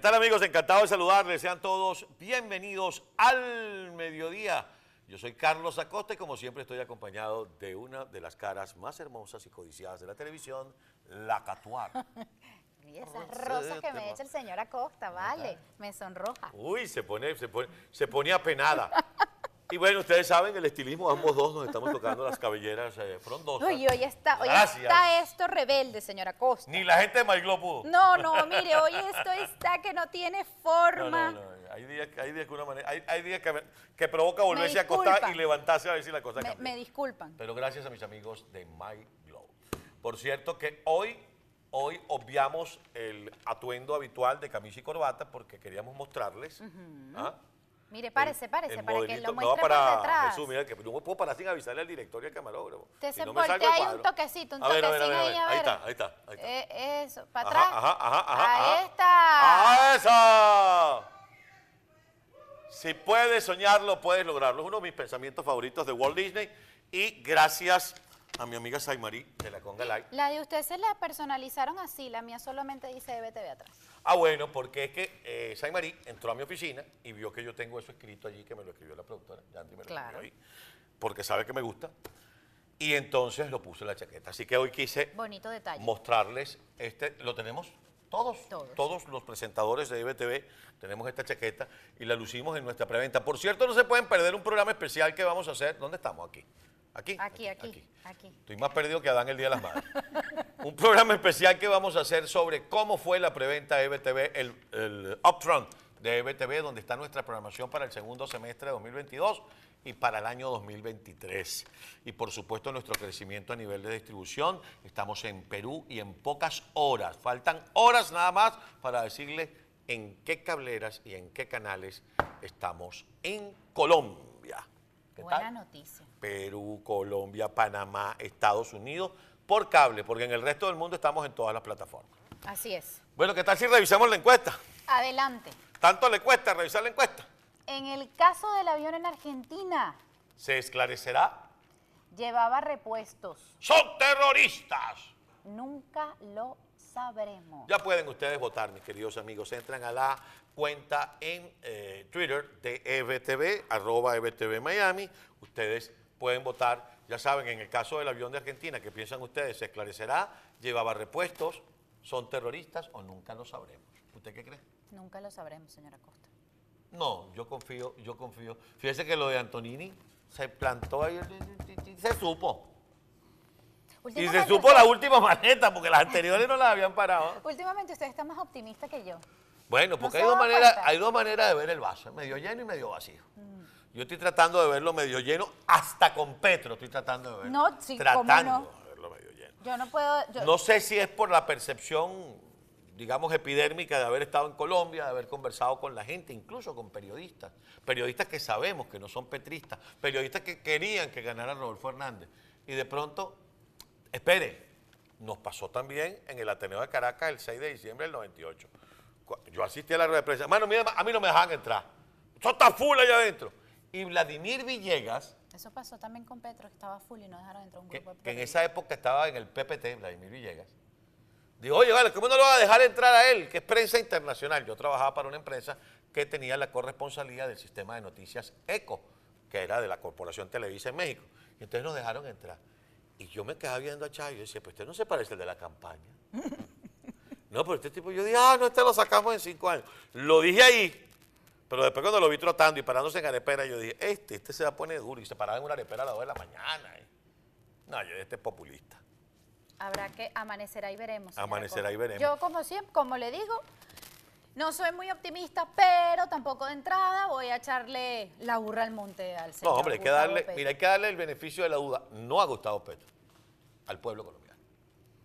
¿Qué tal amigos? Encantado de saludarles. Sean todos bienvenidos al mediodía. Yo soy Carlos Acosta y como siempre estoy acompañado de una de las caras más hermosas y codiciadas de la televisión, la Catuar. Y esas rosas que me echa el señor Acosta, vale, me sonroja. Uy, se pone, se pone, se pone apenada. Y bueno, ustedes saben, el estilismo, ambos dos nos estamos tocando las cabelleras eh, frondosas. Uy, hoy está, hoy Gracias. está esto rebelde, señor Acosta. Ni la gente de Maiglo pudo. No, no, mire, hoy esto está que no tiene forma. no, no, Hay días, hay días que una manera, hay, hay días que, que provoca volverse a acostar y levantarse a ver si la cosa Me, cambia. me disculpan. Pero gracias a mis amigos de My Glow. Por cierto que hoy, hoy obviamos el atuendo habitual de camisa y corbata porque queríamos mostrarles. ¿ah? Mire, párese, párese, el para que lo No, muestre para por detrás. Jesús, mira que no puedo parar sin avisarle al director y al camarógrafo. Usted se no me salgo ahí un toquecito, un A ver, a ver, a a ahí, ver. a Ahí está, ahí está, ahí está. Eh, eso, para atrás. ajá, ajá, ajá, Ahí ajá. está. ¡Ah, esa! Si puedes soñarlo, puedes lograrlo. Es uno de mis pensamientos favoritos de Walt Disney. Y gracias a mi amiga Saimari de la Conga Live. La de usted se la personalizaron así, la mía solamente dice EBTV atrás. Ah, bueno, porque es que eh, Saimari entró a mi oficina y vio que yo tengo eso escrito allí, que me lo escribió la productora. Yandy me lo Claro. escribió ahí, porque sabe que me gusta. Y entonces lo puse en la chaqueta. Así que hoy quise Bonito detalle. mostrarles este, lo tenemos todos, Todos. los presentadores de EBTV tenemos esta chaqueta y la lucimos en nuestra preventa. Por cierto, no se pueden perder un programa especial que vamos a hacer. ¿Dónde estamos? Aquí. Aquí. Aquí, aquí, aquí. Estoy más perdido que Adán el Día de las Madres. un programa especial que vamos a hacer sobre cómo fue la preventa EBTV, el, el Upfront de EBTV, donde está nuestra programación para el segundo semestre de 2022 y para el año 2023. Y por supuesto nuestro crecimiento a nivel de distribución. Estamos en Perú y en pocas horas. Faltan horas nada más para decirles en qué cableras y en qué canales estamos en Colombia. ¿Qué Buena tal? noticia. Perú, Colombia, Panamá, Estados Unidos, por cable, porque en el resto del mundo estamos en todas las plataformas. Así es. Bueno, ¿qué tal si revisamos la encuesta? Adelante. ¿Tanto le cuesta revisar la encuesta? En el caso del avión en Argentina, Se esclarecerá. llevaba repuestos. ¡Son terroristas! Nunca lo sabremos. Ya pueden ustedes votar, mis queridos amigos. Entran a la cuenta en eh, Twitter de EBTV, arroba EBTV Miami. Ustedes pueden votar. Ya saben, en el caso del avión de Argentina, ¿qué piensan ustedes? ¿Se esclarecerá? ¿Llevaba repuestos? ¿Son terroristas o nunca lo sabremos? ¿Usted qué cree? Nunca lo sabremos, señora Costa. No, yo confío, yo confío. Fíjese que lo de Antonini se plantó ahí se supo. Y se supo la última maleta, porque las anteriores no las habían parado. Últimamente usted está más optimista que yo. Bueno, ¿No porque hay, dos maneras, hay dos maneras de ver el vaso, medio lleno y medio vacío. Yo estoy tratando de verlo medio lleno, hasta con Petro estoy tratando de verlo. No, sí, ¿cómo tratando no? de verlo medio lleno. Yo no puedo. yo- No sé si es por la percepción, digamos, epidérmica de haber estado en Colombia, de haber conversado con la gente, incluso con periodistas. Periodistas que sabemos que no son petristas, periodistas que querían que ganara Rodolfo Hernández. Y de pronto, espere, nos pasó también en el Ateneo de Caracas el 6 de diciembre del 98. Cu- Yo asistí a la rueda de prensa. Mano, mira, a mí no me dejan entrar. Eso está full allá adentro. Y Vladimir Villegas, Eso pasó también con Petro, que estaba full y no dejaron entrar un que, grupo de que en esa época estaba en el PPT, Vladimir Villegas, dijo, oye, vale, ¿cómo no lo va a dejar entrar a él? Que es prensa internacional. Yo trabajaba para una empresa que tenía la corresponsabilidad del sistema de noticias ECO, que era de la Corporación Televisa en México. Y entonces nos dejaron entrar. Y yo me quedaba viendo a Chávez y yo decía, pues usted no se parece al de la campaña. no, pero este tipo, yo dije, ah, no, este lo sacamos en cinco años. Lo dije ahí, pero después cuando lo vi trotando y parándose en arepera, yo dije, este, este se va a poner duro. Y se paraba en una arepera a las 2 de la mañana. eh. No, yo este es populista. Habrá que amanecerá y veremos. Amanecerá y veremos. Yo, como siempre, como le digo, no soy muy optimista, pero tampoco de entrada voy a echarle la burra al monte al No, señor. hombre, hay que darle, Petro. mira, hay que darle el beneficio de la duda, no a Gustavo Petro, al pueblo colombiano.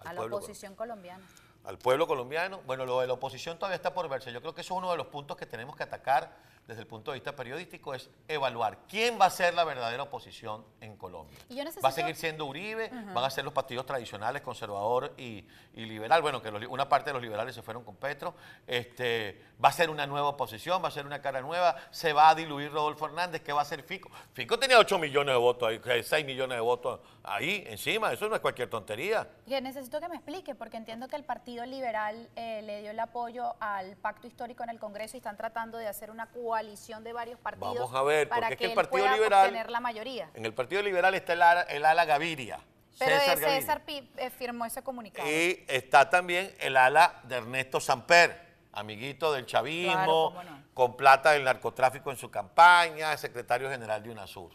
Al a la oposición colombiana. Al pueblo colombiano. Bueno, lo de la oposición todavía está por verse. Yo creo que eso es uno de los puntos que tenemos que atacar desde el punto de vista periodístico es evaluar quién va a ser la verdadera oposición en Colombia. Y yo necesito- Va a seguir siendo Uribe, van a ser los partidos tradicionales, conservador y, y liberal. Bueno, que los una parte de los liberales se fueron con Petro. Este, va a ser una nueva oposición, va a ser una cara nueva. Se va a diluir Rodolfo Hernández. ¿Qué va a hacer Fico? Fico tenía 8 millones de votos ahí, 6 millones de votos ahí encima. Eso no es cualquier tontería. Que necesito que me explique, porque entiendo que el Partido Liberal eh, le dio el apoyo al pacto histórico en el Congreso y están tratando de hacer una coalición de varios partidos Vamos a ver, para porque es que que el Partido pueda Liberal- obtener la mayoría. En el Partido Liberal está el ala, el ala Gaviria. Pero César Gaviria. César Pi- eh, firmó ese comunicado. Y está también el ala de Ernesto Samper, amiguito del chavismo, Claro, cómo no. con plata del narcotráfico en su campaña, secretario general de UNASUR.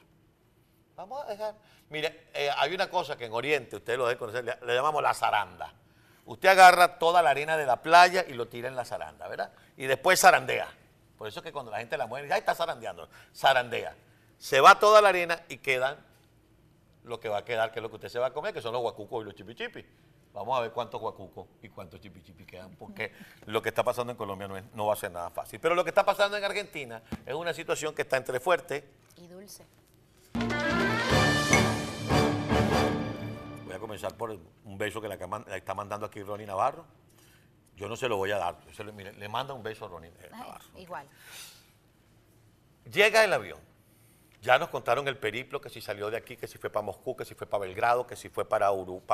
Vamos a dejar. Mire, eh, hay una cosa que en Oriente, ustedes lo deben conocer, le, llamamos la zaranda. Usted agarra toda la arena de la playa y lo tira en la zaranda, ¿verdad? Y después zarandea. Por eso es que cuando la gente la mueve, ya está zarandeando, zarandea. Se va toda la arena y quedan lo que va a quedar, que es lo que usted se va a comer, que son los guacucos y los chipichipis. Vamos a ver cuántos guacucos y cuántos chipichipis quedan, porque lo que está pasando en Colombia no, es- no va a ser nada fácil. Pero lo que está pasando en Argentina es una situación que está entre fuerte. Y dulce. Comenzar por un beso que le, le está mandando aquí Ronnie Navarro. Yo no se lo voy a dar. se mire, le manda un beso a Ronnie Navarro. igual. Llega el avión. Ya nos contaron el periplo, que si salió de aquí, que si fue para Moscú, que si fue para Belgrado, que si fue para,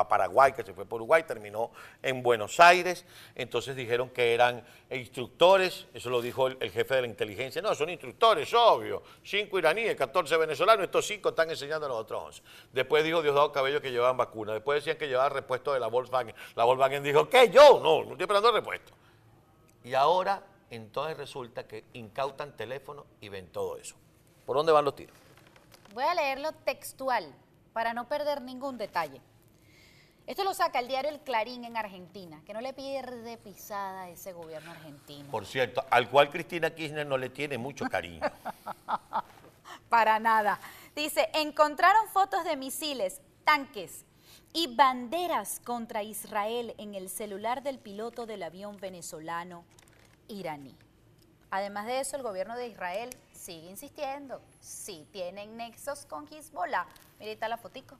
Paraguay, que si fue para Uruguay, terminó en Buenos Aires. Entonces dijeron que eran instructores, eso lo dijo el, jefe de la inteligencia. No, son instructores, obvio. Cinco iraníes, 14 venezolanos, estos cinco están enseñando a los otros 11. Después dijo Diosdado Cabello que llevaban vacunas. Después decían que llevaban repuesto de la Volkswagen. La Volkswagen dijo, ¿qué? ¿Yo? No, no estoy esperando repuesto. Y ahora, entonces resulta que incautan teléfono y ven todo eso. ¿Por dónde van los tiros? Voy a leerlo textual para no perder ningún detalle. Esto lo saca el diario El Clarín en Argentina, que no le pierde pisada a ese gobierno argentino. Por cierto, al cual Cristina Kirchner no le tiene mucho cariño. Para nada. Dice, encontraron fotos de misiles, tanques y banderas contra Israel en el celular del piloto del avión venezolano iraní. Además de eso, el gobierno de Israel sigue insistiendo. Sí, tienen nexos con Hezbollah. Está la fotico.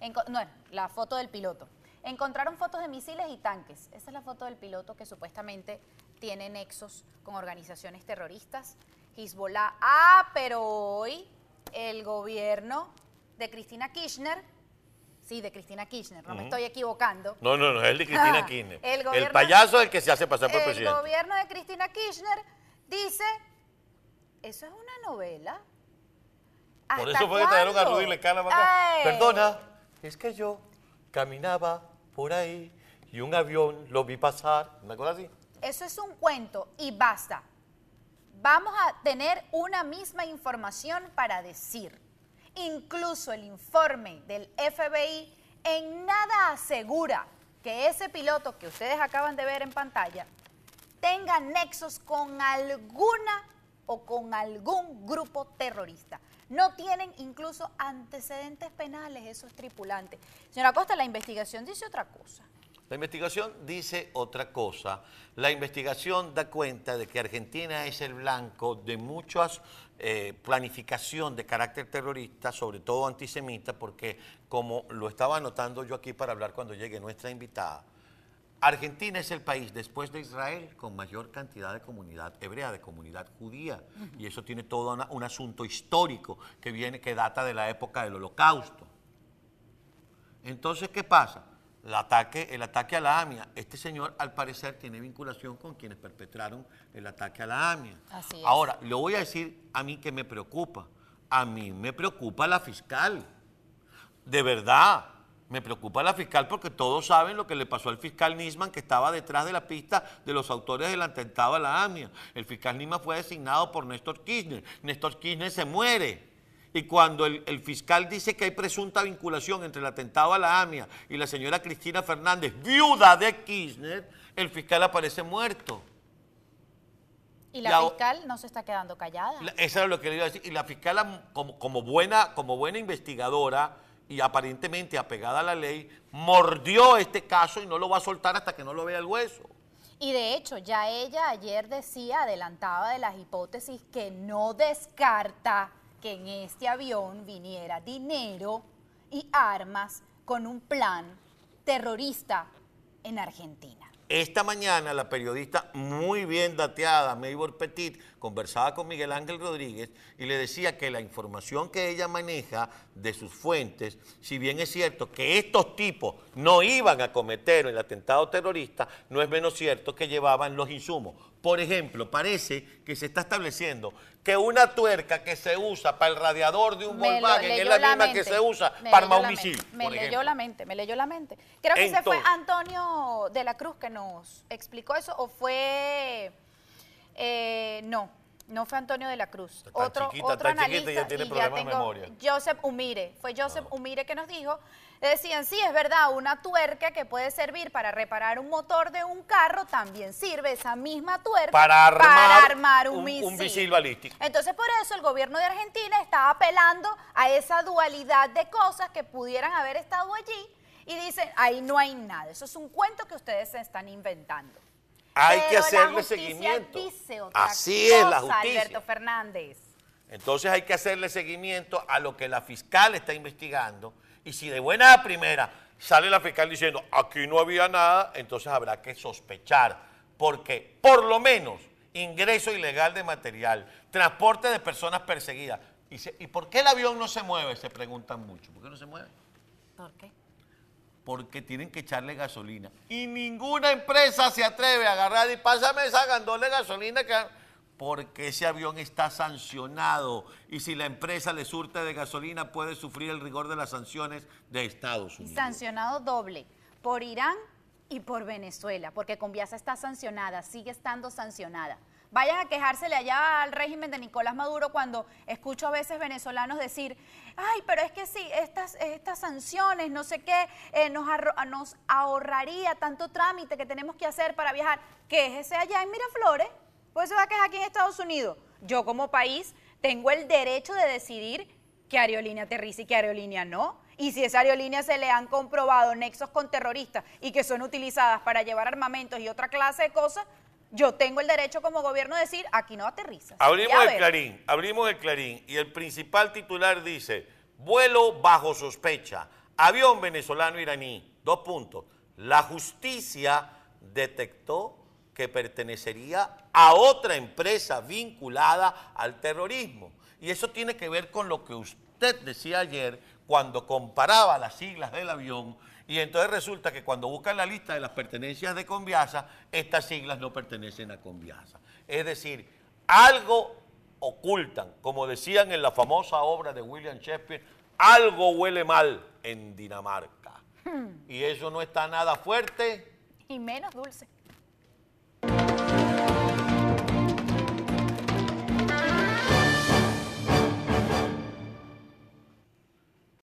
Enco- no, la foto del piloto. Encontraron fotos de misiles y tanques. Esa es la foto del piloto que supuestamente tiene nexos con organizaciones terroristas. Hezbollah. Ah, pero hoy el gobierno de Cristina Kirchner, sí, de Cristina Kirchner, no me estoy equivocando, No, no, no, es el de Cristina Ah, Kirchner. el El, gobierno- payaso es el que se hace pasar por el presidente. gobierno de Cristina Kirchner dice, eso es una novela. Por ¿Hasta eso fue que trajeron a? Rudy Lecala para acá. Ay. Perdona, es que yo caminaba por ahí y un avión lo vi pasar. ¿Una cosa así? Eso es un cuento y basta. Vamos a tener una misma información para decir. Incluso el informe del FBI en nada asegura que ese piloto que ustedes acaban de ver en pantalla tenga nexos con alguna o con algún grupo terrorista. No tienen incluso antecedentes penales esos tripulantes. Señora Costa, la investigación dice otra cosa. La investigación dice otra cosa. La investigación da cuenta de que Argentina es el blanco de muchas eh, planificación de carácter terrorista, sobre todo antisemita, porque como lo estaba anotando yo aquí para hablar cuando llegue nuestra invitada, Argentina es el país después de Israel con mayor cantidad de comunidad hebrea, de comunidad judía, y eso tiene todo una- un asunto histórico que viene, que data de la época del Holocausto. Entonces, ¿qué pasa? El ataque, el ataque a la AMIA. Este señor, al parecer, tiene vinculación con quienes perpetraron el ataque a la AMIA. Así es. Ahora, le voy a decir a mí que me preocupa. A mí me preocupa la fiscal. De verdad, me preocupa la fiscal porque todos saben lo que le pasó al fiscal Nisman que estaba detrás de la pista de los autores del atentado a la AMIA. El fiscal Nisman fue designado por Néstor Kirchner. Néstor Kirchner se muere. Y cuando el, el fiscal dice que hay presunta vinculación entre el atentado a la AMIA y la señora Cristina Fernández, viuda de Kirchner, el fiscal aparece muerto. Y la La- fiscal no se está quedando callada. La- Eso era lo que le iba a decir. Y la fiscal, como buena, como buena investigadora y aparentemente apegada a la ley, mordió este caso y no lo va a soltar hasta que no lo vea el hueso. Y de hecho, ya ella ayer decía, adelantaba de las hipótesis que no descarta que en este avión viniera dinero y armas con un plan terrorista en Argentina. Esta mañana la periodista muy bien dateada, Maybor Petit, conversaba con Miguel Ángel Rodríguez y le decía que la información que ella maneja de sus fuentes, si bien es cierto que estos tipos no iban a cometer el atentado terrorista, no es menos cierto que llevaban los insumos. Por ejemplo, parece que se está estableciendo que una tuerca que se usa para el radiador de un Volkswagen es la, misma que se usa para un misil. Me leyó la mente, me leyó la mente. Creo que ese fue Antonio de la Cruz que nos explicó eso, o fue... Eh, no, no fue Antonio de la Cruz. otro otro analista, ya tiene problemas de memoria. Joseph Umire, fue Joseph ah. Umire que nos dijo decían, sí, es verdad, una tuerca que puede servir para reparar un motor de un carro, también sirve esa misma tuerca para armar, un, misil. balístico. Entonces, por eso el gobierno de Argentina estaba apelando a esa dualidad de cosas que pudieran haber estado allí y dicen, ahí no hay nada. Eso es un cuento que ustedes se están inventando. Hay que hacerle seguimiento. Así es la justicia. Alberto Fernández. Entonces hay que hacerle seguimiento a lo que la fiscal está investigando y si de buena primera sale la fiscal diciendo aquí no había nada, entonces habrá que sospechar, porque por lo menos ingreso ilegal de material, transporte de personas perseguidas. ¿Y, ¿Y por qué el avión no se mueve? Se preguntan mucho. ¿Por qué no se mueve? ¿Por qué? Porque tienen que echarle gasolina. Y ninguna empresa se atreve a agarrar y pásame esa gandola de gasolina que porque ese avión está sancionado y si la empresa le surte de gasolina puede sufrir el rigor de las sanciones de Estados Unidos. Sancionado doble, por Irán y por Venezuela, porque Conviasa está sancionada, sigue estando sancionada. Vayan a quejársele allá al régimen de Nicolás Maduro cuando escucho a veces venezolanos decir, ay, pero es que sí, estas, estas sanciones, no sé qué, eh, nos, nos ahorraría tanto trámite que tenemos que hacer para viajar. Quéjese allá en Miraflores pues se va a quejar aquí en Estados Unidos. Yo como país tengo el derecho de decidir qué aerolínea aterriza y qué aerolínea no. Y si esa aerolínea se le han comprobado nexos con terroristas y que son utilizadas para llevar armamentos y otra clase de cosas, yo tengo el derecho como gobierno de decir, aquí no aterriza. Abrimos el clarín, abrimos el clarín y el principal titular dice, vuelo bajo sospecha, avión venezolano iraní, dos puntos. La justicia detectó que pertenecería a otra empresa vinculada al terrorismo. Y eso tiene que ver con lo que usted decía ayer cuando comparaba las siglas del avión y entonces resulta que cuando buscan la lista de las pertenencias de Conviasa, estas siglas no pertenecen a Conviasa. Es decir, algo ocultan, como decían en la famosa obra de William Shakespeare, algo huele mal en Dinamarca. Hmm. Y eso no está nada fuerte. Y menos dulce.